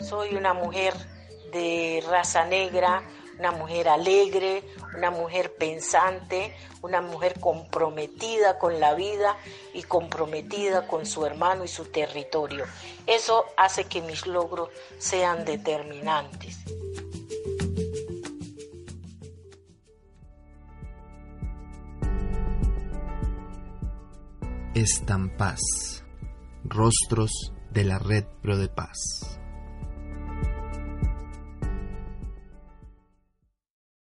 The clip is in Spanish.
Soy una mujer de raza negra, una mujer alegre, una mujer pensante, una mujer comprometida con la vida y comprometida con su hermano y su territorio. Eso hace que mis logros sean determinantes. Estampas. Rostros de la Red Pro de Paz.